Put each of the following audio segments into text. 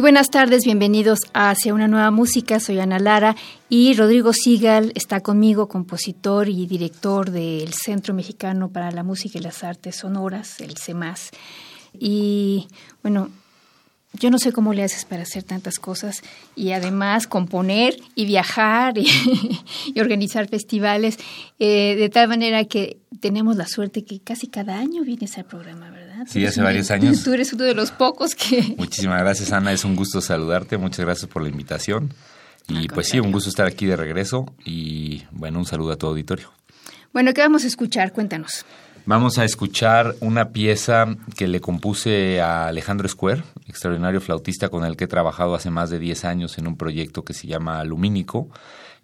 Muy buenas tardes, bienvenidos a Hacia una nueva música. Soy Ana Lara y Rodrigo Sigal está conmigo, compositor y director del Centro Mexicano para la Música y las Artes Sonoras, el CEMAS. Y bueno, yo no sé cómo le haces para hacer tantas cosas y además componer y viajar y, organizar festivales, eh, de tal manera que tenemos la suerte que casi cada año vienes al programa, ¿verdad? Sí, hace varios años. Tú eres uno de los pocos que... Muchísimas gracias, Ana. Es un gusto saludarte. Muchas gracias por la invitación. Y pues sí, un gusto estar aquí de regreso. Y bueno, un saludo a tu auditorio. Bueno, ¿qué vamos a escuchar? Cuéntanos. Vamos a escuchar una pieza que le compuse a Alejandro Square, extraordinario flautista con el que he trabajado hace más de 10 años en un proyecto que se llama Lumínico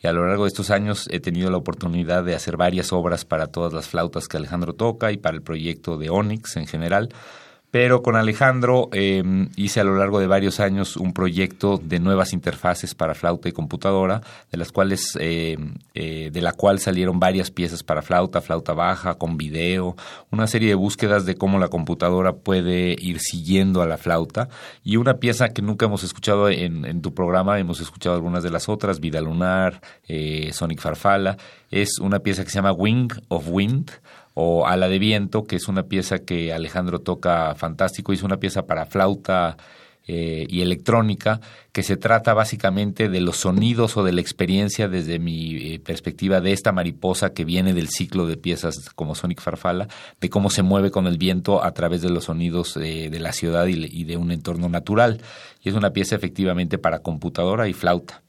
y a lo largo de estos años he tenido la oportunidad de hacer varias obras para todas las flautas que Alejandro toca y para el proyecto de Onyx en general. Pero con Alejandro em, hice a lo largo de varios años un proyecto de nuevas interfaces para flauta y computadora, de las cuales em, eh, de la cual salieron varias piezas para flauta, flauta baja, con video, una serie de búsquedas de cómo la computadora puede ir siguiendo a la flauta. Y una pieza que nunca hemos escuchado en, en tu programa, hemos escuchado algunas de las otras, Vida Lunar, eh, Sonic Farfala, es una pieza que se llama Wing of Wind o Ala de Viento, que es una pieza que Alejandro toca fantástico, es una pieza para flauta eh, y electrónica, que se trata básicamente de los sonidos o de la experiencia desde mi eh, perspectiva de esta mariposa que viene del ciclo de piezas como Sonic Farfala, de cómo se mueve con el viento a través de los sonidos eh, de la ciudad y, y de un entorno natural. Y es una pieza efectivamente para computadora y flauta.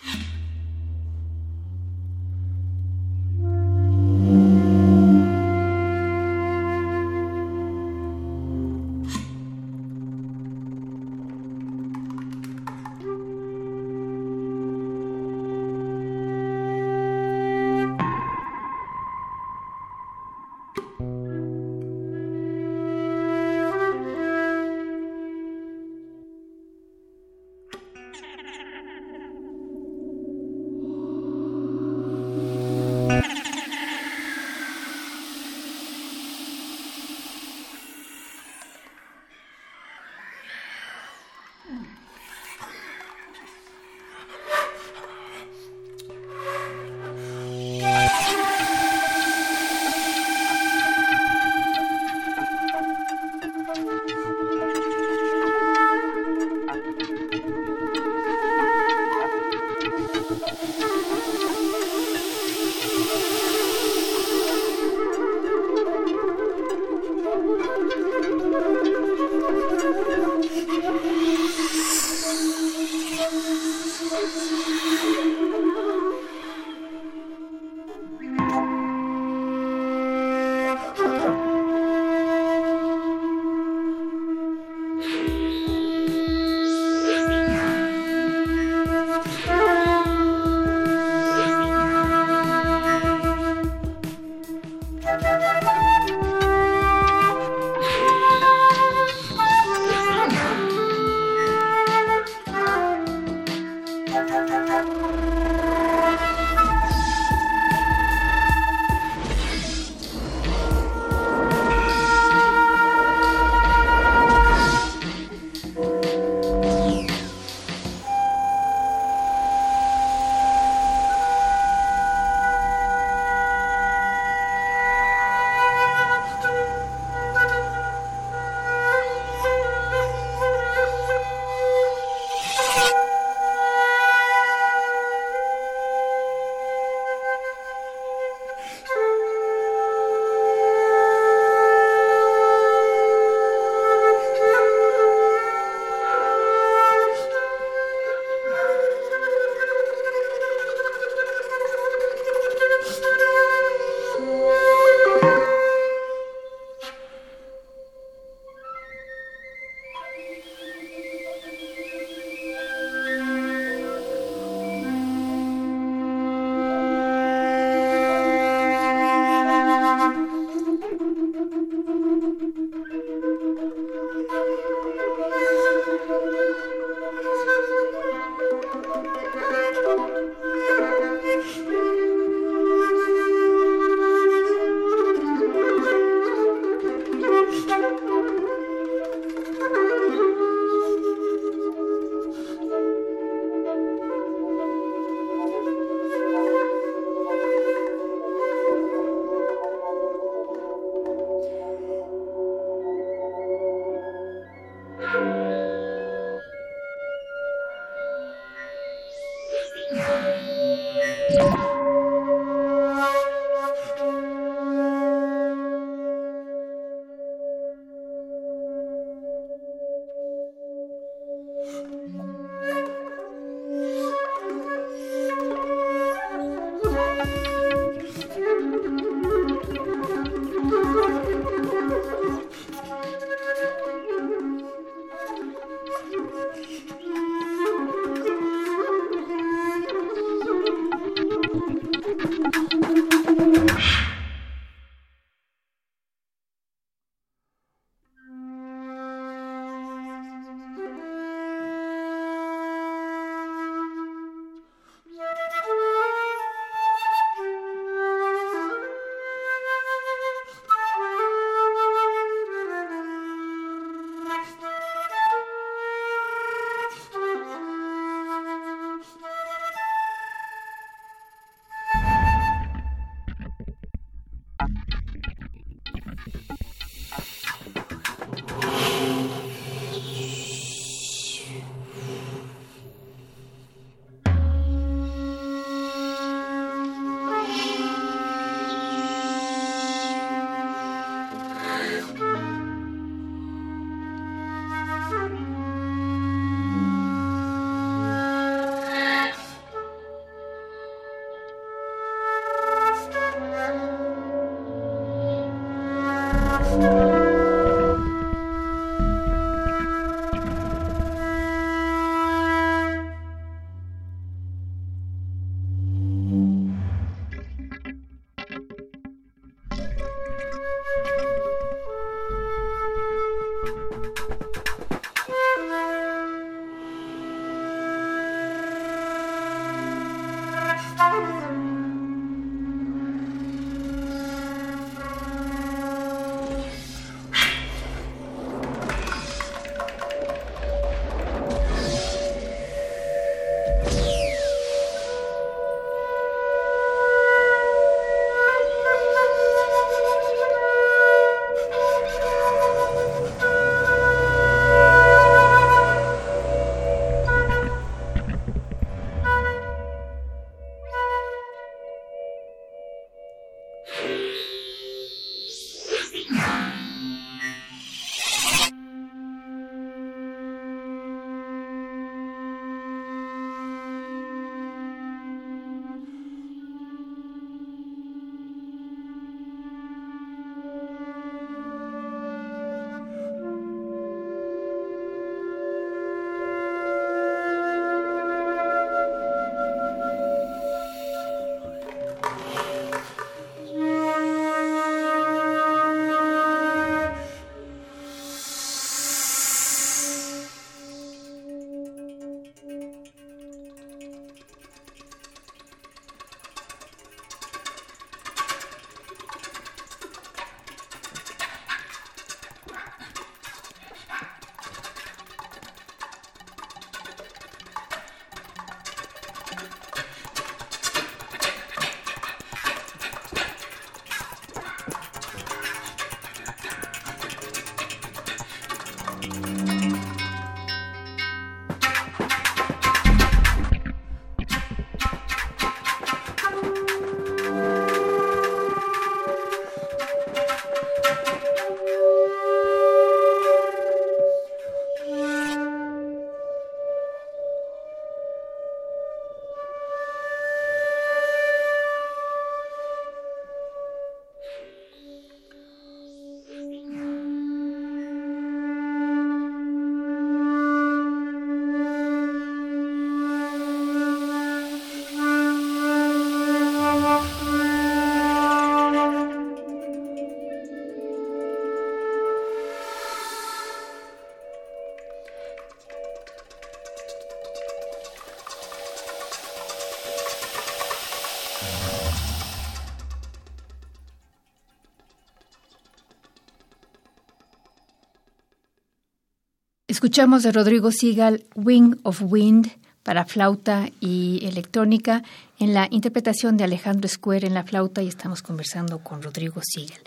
Escuchamos de Rodrigo Sigal Wing of Wind para flauta y electrónica en la interpretación de Alejandro Square en la flauta y estamos conversando con Rodrigo Sigal.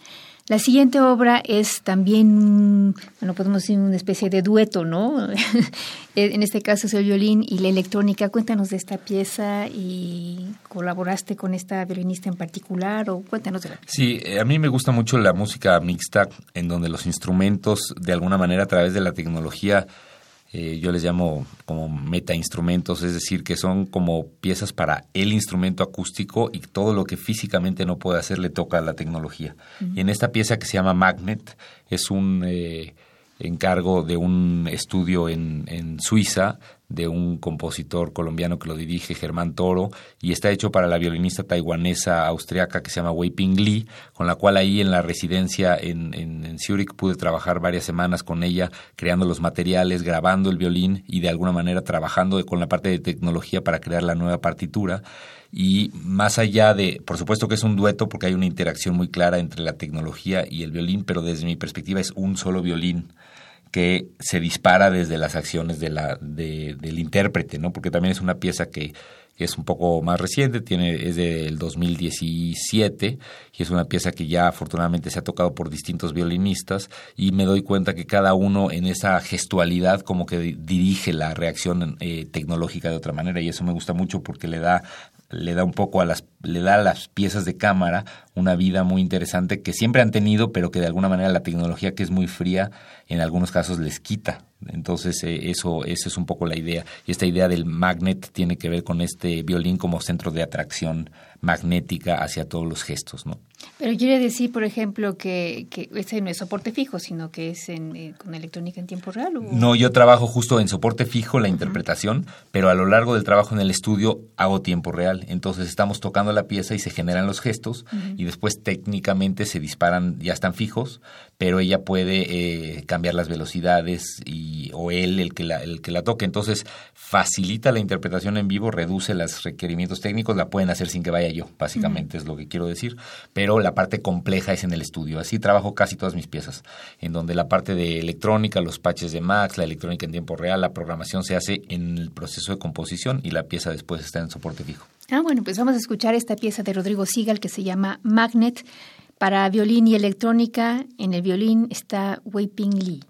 La siguiente obra es también, bueno, podemos decir una especie de dueto, ¿no? en este caso es el violín y la electrónica. Cuéntanos de esta pieza y colaboraste con esta violinista en particular o cuéntanos de la. Sí, eh, a mí me gusta mucho la música mixta en donde los instrumentos de alguna manera a través de la tecnología eh, yo les llamo como meta instrumentos, es decir, que son como piezas para el instrumento acústico y todo lo que físicamente no puede hacer le toca a la tecnología. Y en esta pieza que se llama Magnet es un eh, encargo de un estudio en, en Suiza de un compositor colombiano que lo dirige, Germán Toro, y está hecho para la violinista taiwanesa austriaca que se llama Wei Ping Li, con la cual ahí en la residencia en, en, en, Zurich pude trabajar varias semanas con ella, creando los materiales, grabando el violín y de alguna manera trabajando con la parte de tecnología para crear la nueva partitura. Y más allá de, por supuesto que es un dueto porque hay una interacción muy clara entre la tecnología y el violín, pero desde mi perspectiva es un solo violín que se dispara desde las acciones de la, de, del intérprete, ¿no? Porque también es una pieza que, es un poco más reciente, tiene, es del 2017 y es una pieza que ya afortunadamente se ha tocado por distintos violinistas y me doy cuenta que cada uno en esa gestualidad como que dirige la reacción eh, tecnológica de otra manera y eso me gusta mucho porque le da le da un poco a las le da a las piezas de cámara una vida muy interesante que siempre han tenido pero que de alguna manera la tecnología que es muy fría en algunos casos les quita. Entonces eh, eso esa es un poco la idea. Y esta idea del magnet tiene que ver con este violín como centro de atracción magnética hacia todos los gestos no pero quiere decir, por ejemplo, que, que ese no es soporte fijo, sino que es en, eh, con electrónica en tiempo real. ¿o? No, yo trabajo justo en soporte fijo, la uh -huh. interpretación, pero a lo largo del trabajo en el estudio hago tiempo real. Entonces estamos tocando la pieza y se generan los gestos uh -huh. y después técnicamente se disparan, ya están fijos, pero ella puede eh, cambiar las velocidades y, o él el que, la, el que la toque. Entonces facilita la interpretación en vivo, reduce los requerimientos técnicos, la pueden hacer sin que vaya yo, básicamente uh -huh. es lo que quiero decir. Pero la parte compleja es en el estudio. Así trabajo casi todas mis piezas, en donde la parte de electrónica, los patches de Max, la electrónica en tiempo real, la programación se hace en el proceso de composición y la pieza después está en soporte fijo. Ah, bueno, pues vamos a escuchar esta pieza de Rodrigo Sigal que se llama Magnet para violín y electrónica. En el violín está Wei Ping Li.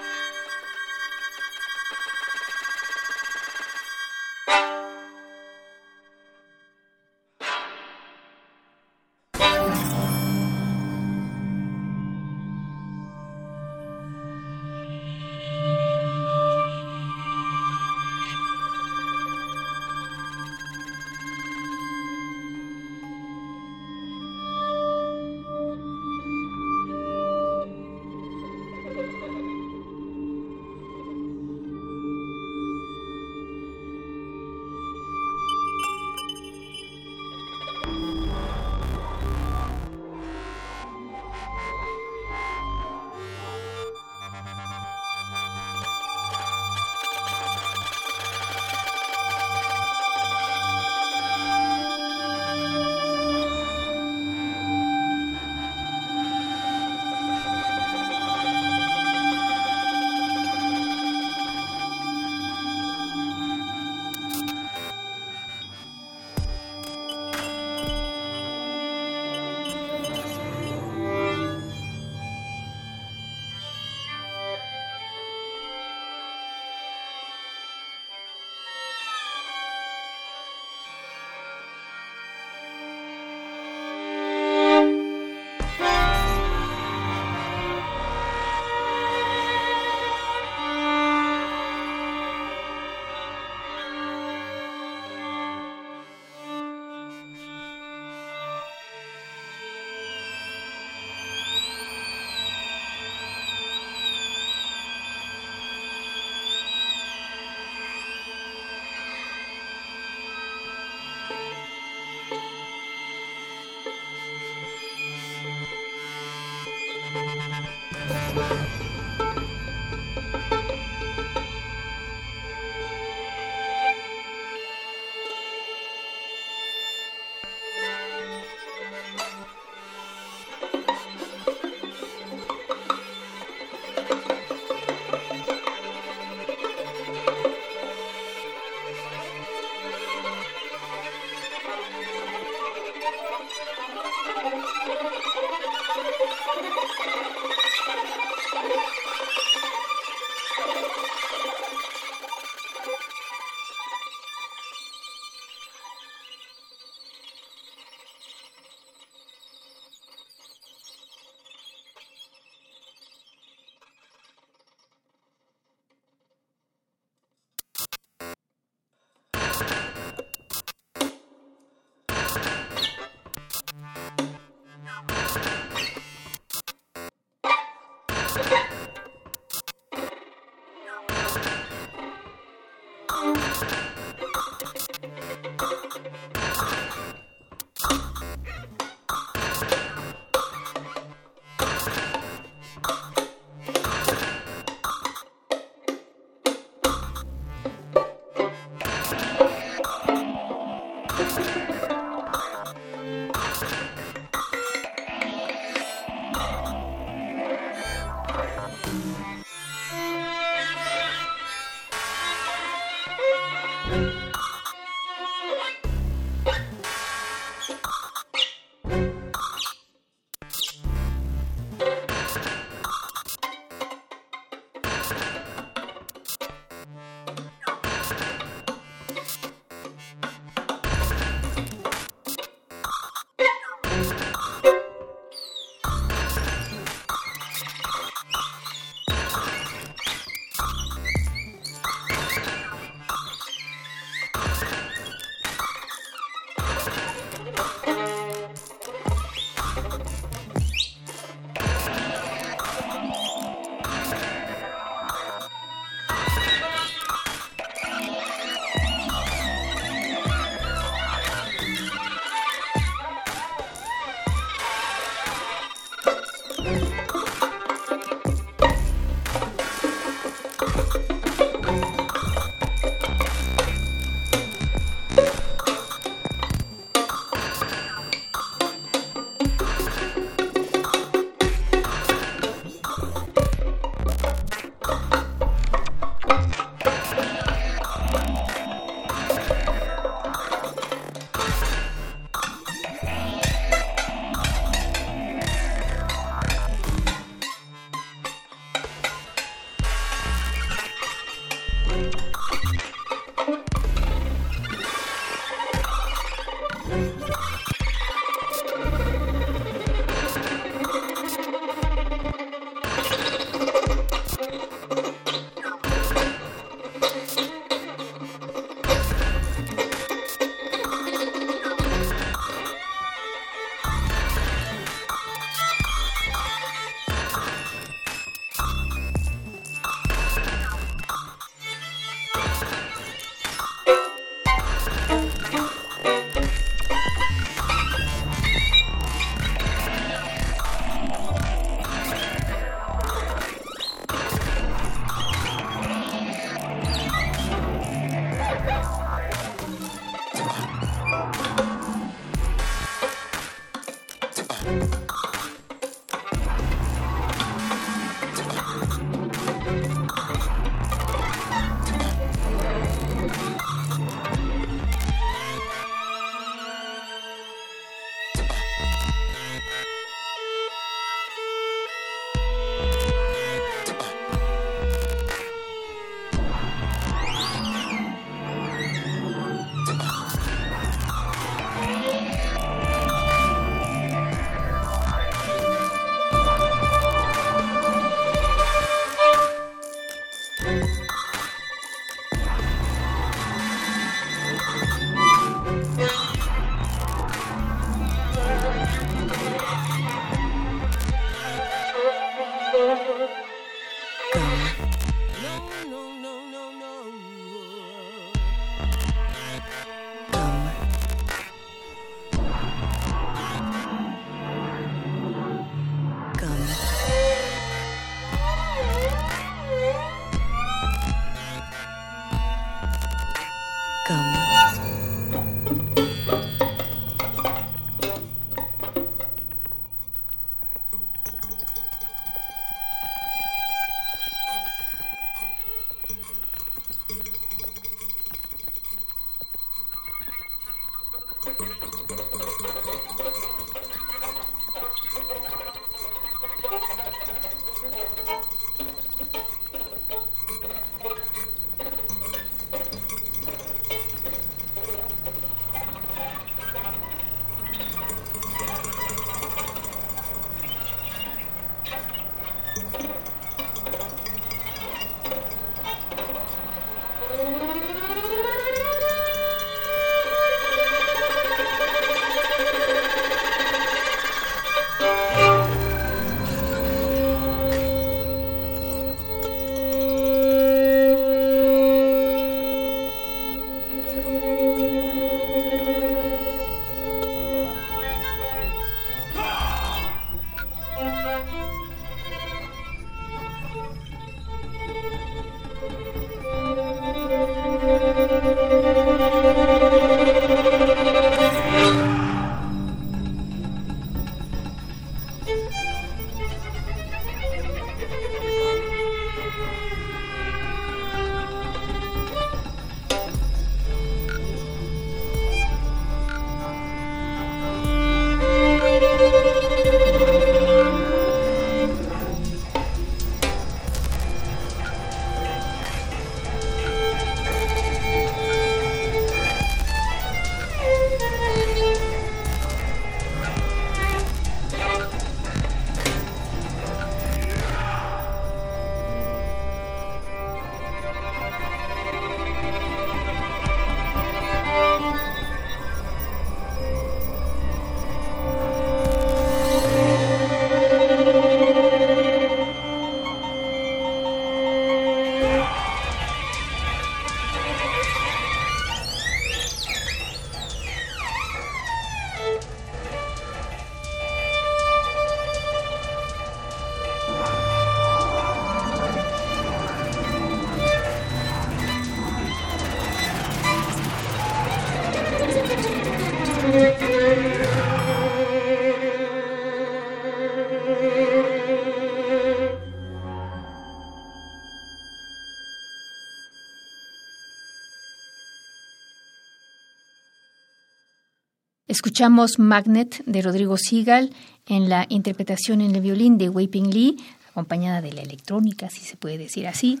Escuchamos Magnet de Rodrigo Sigal en la interpretación en el violín de Wei Ping Lee, acompañada de la electrónica, si se puede decir así.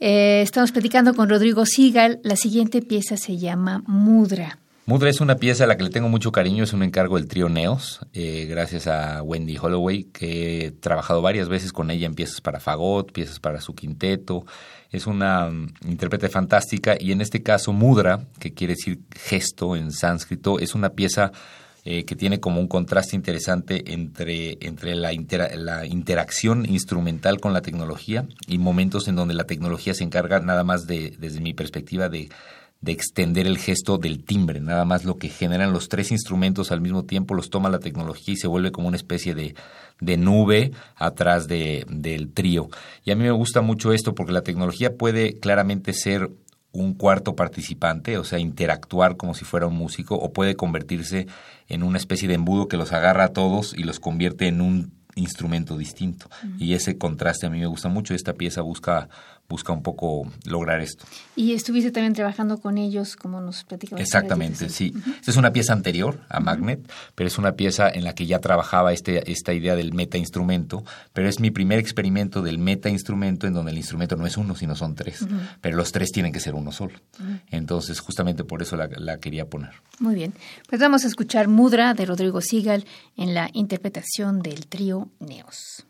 Eh, estamos platicando con Rodrigo Sigal. La siguiente pieza se llama Mudra. Mudra es una pieza a la que le tengo mucho cariño, es un encargo del trío Neos, eh, gracias a Wendy Holloway, que he trabajado varias veces con ella en piezas para fagot, piezas para su quinteto, es una mm, intérprete fantástica y en este caso mudra, que quiere decir gesto en sánscrito, es una pieza eh, que tiene como un contraste interesante entre, entre la, la interacción instrumental con la tecnología y momentos en donde la tecnología se encarga nada más de, desde mi perspectiva, de de extender el gesto del timbre, nada más lo que generan los tres instrumentos al mismo tiempo los toma la tecnología y se vuelve como una especie de, de nube atrás de, del trío. Y a mí me gusta mucho esto porque la tecnología puede claramente ser un cuarto participante, o sea, interactuar como si fuera un músico, o puede convertirse en una especie de embudo que los agarra a todos y los convierte en un instrumento distinto. Y ese contraste a mí me gusta mucho. Esta pieza busca busca un poco lograr esto. Y estuviste también trabajando con ellos, como nos platicabas. Exactamente, sí. Esta es una pieza anterior a Magnet, pero es una pieza en la que ya trabajaba este, esta idea del meta instrumento, pero es mi primer experimento del meta instrumento en donde el instrumento no es uno, sino son tres, pero los tres tienen que ser uno solo. Entonces, justamente por eso la, la quería poner. Muy bien. Pues vamos a escuchar Mudra de Rodrigo Sigal en la interpretación del trío Neos.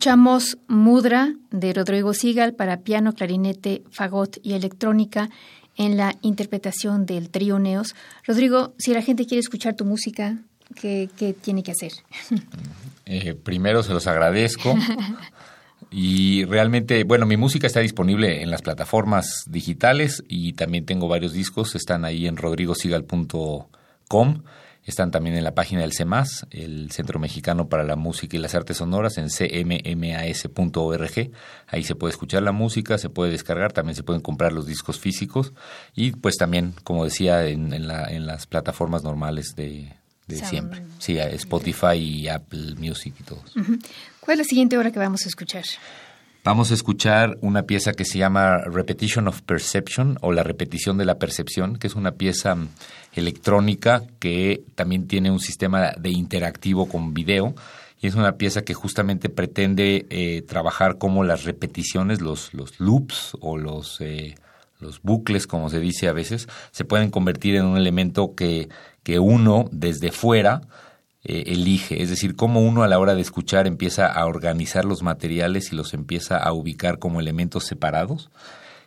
Escuchamos Mudra de Rodrigo Sigal para piano, clarinete, fagot y electrónica en la interpretación del trío Neos. Rodrigo, si la gente quiere escuchar tu música, ¿qué, tiene que hacer? Eh, primero se los agradezco. Y realmente, bueno, mi música está disponible en las plataformas digitales y también tengo varios discos, están ahí en rodrigosigal.com están también en la página del CEMAS, el Centro Mexicano para la Música y las Artes Sonoras, en cmmas.org. Ahí se puede escuchar la música, se puede descargar, también se pueden comprar los discos físicos y pues también, como decía, en, las plataformas normales de, siempre. Sí, Spotify y Apple Music y todo. ¿Cuál es la siguiente hora que vamos a escuchar? Vamos a escuchar una pieza que se llama Repetition of Perception o la repetición de la percepción, que es una pieza electrónica que también tiene un sistema de interactivo con video y es una pieza que justamente pretende eh, trabajar como las repeticiones, los, los loops o los, eh, los bucles, como se dice a veces, se pueden convertir en un elemento que, que uno desde fuera eh, elige, es decir, cómo uno a la hora de escuchar empieza a organizar los materiales y los empieza a ubicar como elementos separados.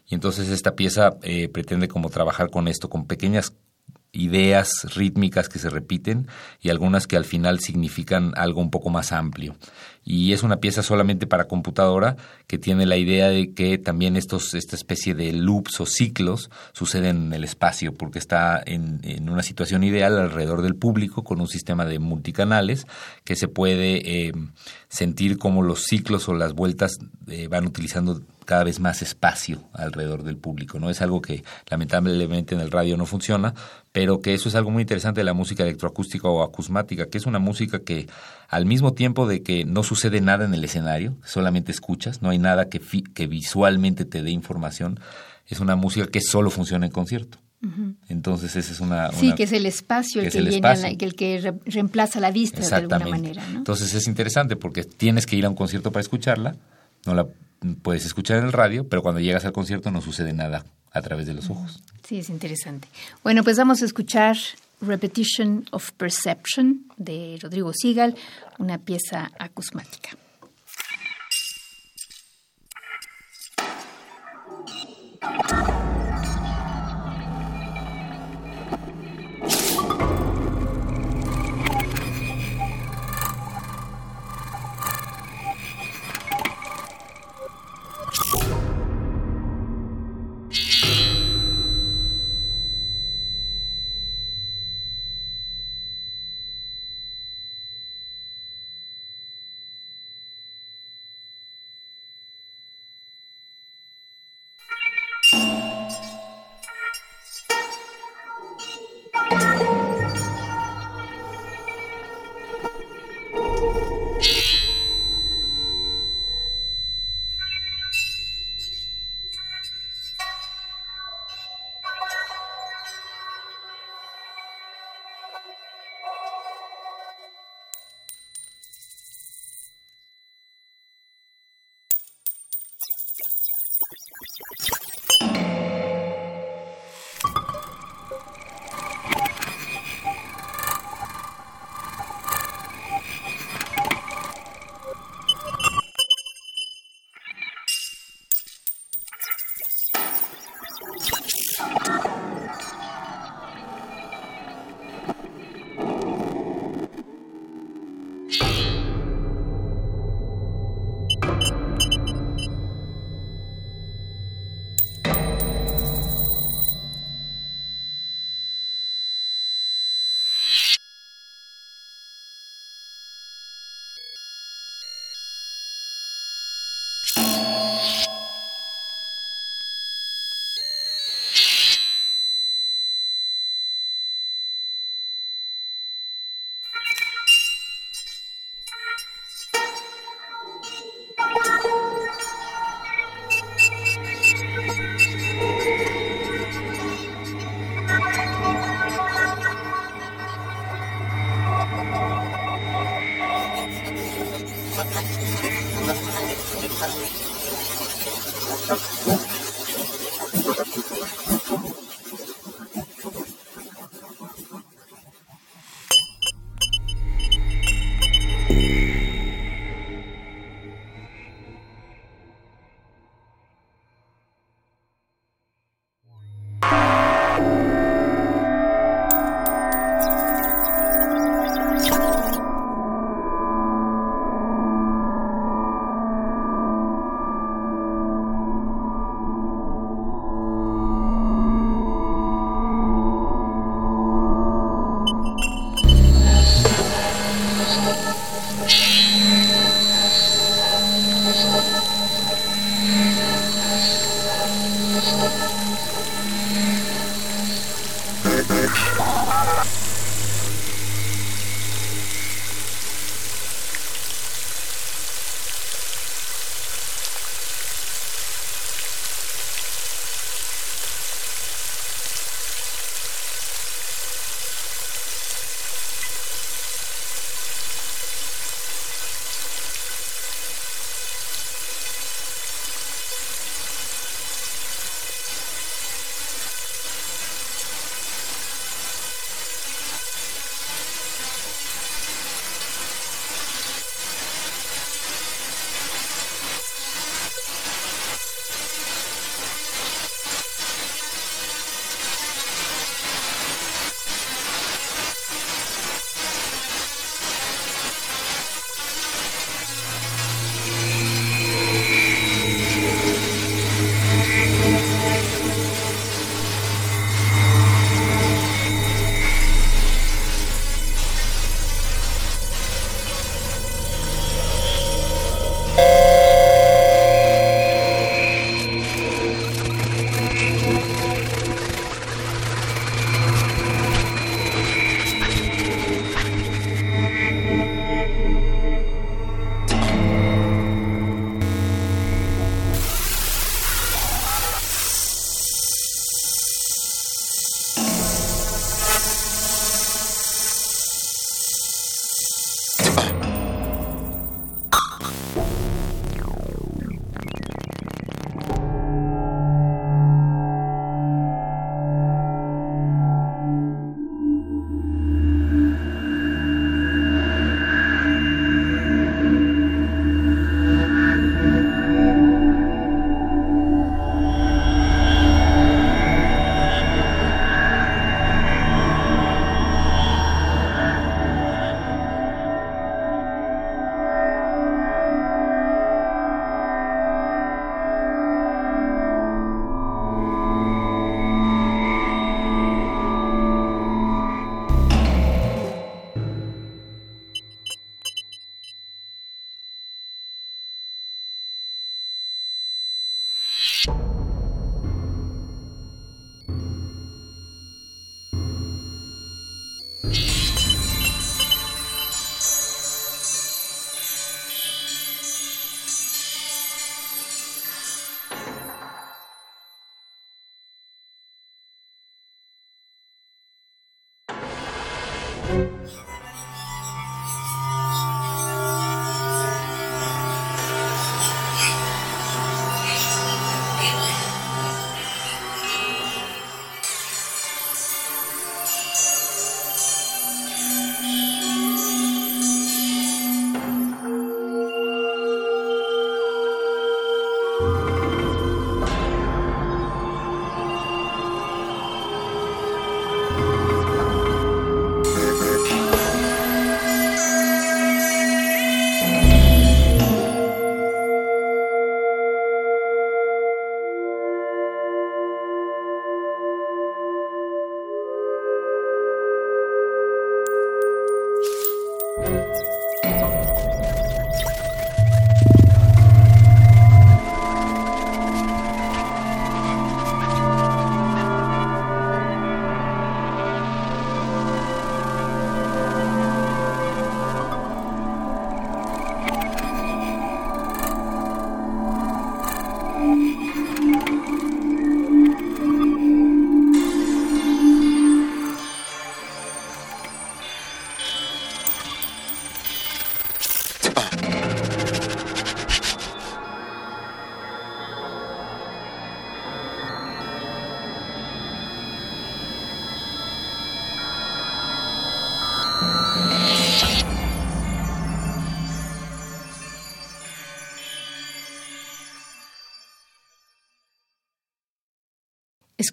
Y entonces esta pieza eh, pretende como trabajar con esto, con pequeñas ideas rítmicas que se repiten y algunas que al final significan algo un poco más amplio. Y es una pieza solamente para computadora que tiene la idea de que también estos, esta especie de loops o ciclos suceden en el espacio, porque está en, en una situación ideal alrededor del público con un sistema de multicanales que se puede eh, sentir como los ciclos o las vueltas eh, van utilizando cada vez más espacio alrededor del público. No es algo que lamentablemente en el radio no funciona, pero que eso es algo muy interesante de la música electroacústica o acusmática, que es una música que al mismo tiempo de que no sucede nada en el escenario, solamente escuchas, no hay nada que, que visualmente te dé información, es una música que solo funciona en concierto. Entonces esa es una, Sí, que es el espacio el que, el, que reemplaza la vista de alguna manera. Entonces es interesante porque tienes que ir a un concierto para escucharla, no la puedes escuchar en el radio, pero cuando llegas al concierto no sucede nada a través de los ojos. Sí, es interesante. Bueno, pues vamos a escuchar Repetition of Perception de Rodrigo Sigal, una pieza acusmática.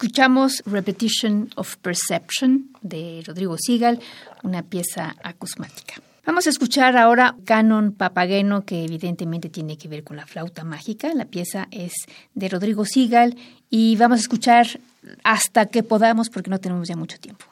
Escuchamos Repetition of Perception de Rodrigo Sigal, una pieza acusmática. Vamos a escuchar ahora Canon Papageno, que evidentemente tiene que ver con la flauta mágica. La pieza es de Rodrigo Sigal y vamos a escuchar hasta que podamos porque no tenemos ya mucho tiempo.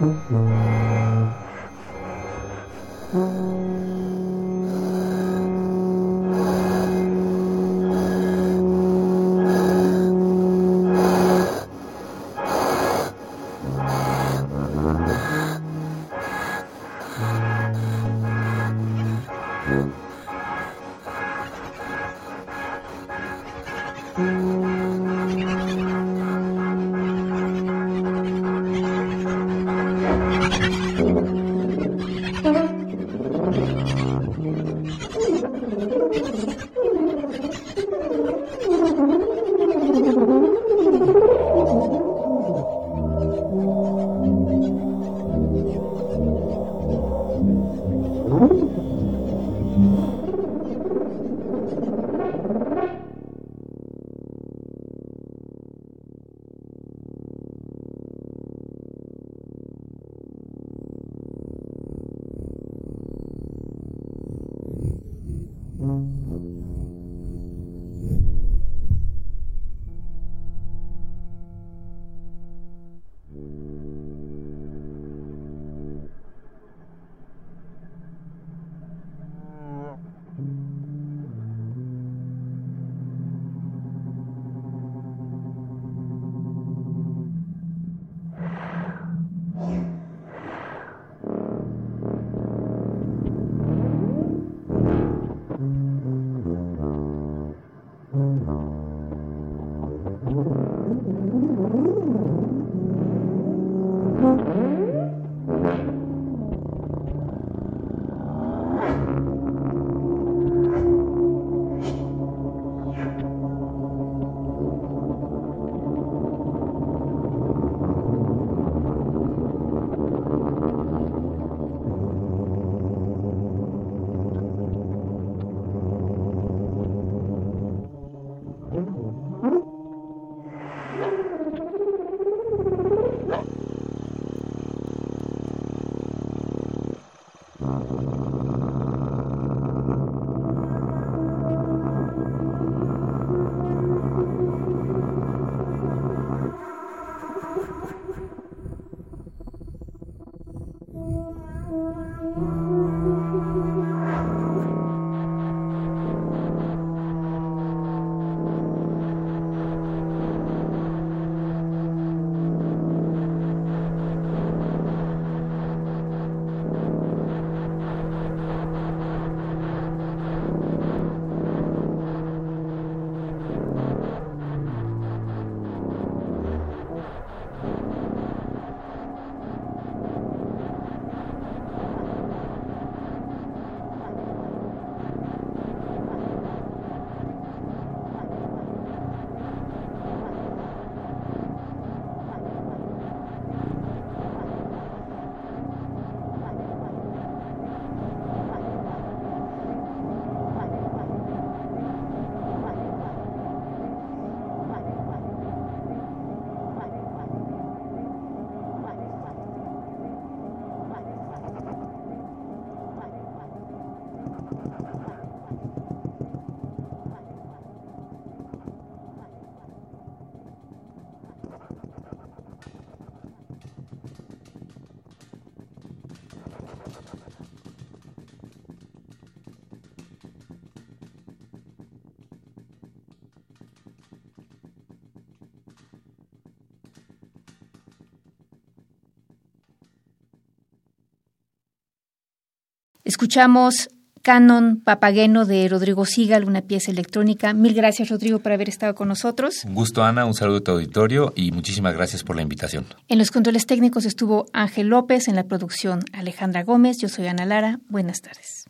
Mm-hmm. Escuchamos Canon Papageno de Rodrigo Sigal, una pieza electrónica. Mil gracias, Rodrigo, por haber estado con nosotros. Un gusto, Ana. Un saludo a tu auditorio y muchísimas gracias por la invitación. En los controles técnicos estuvo Ángel López, en la producción Alejandra Gómez. Yo soy Ana Lara. Buenas tardes.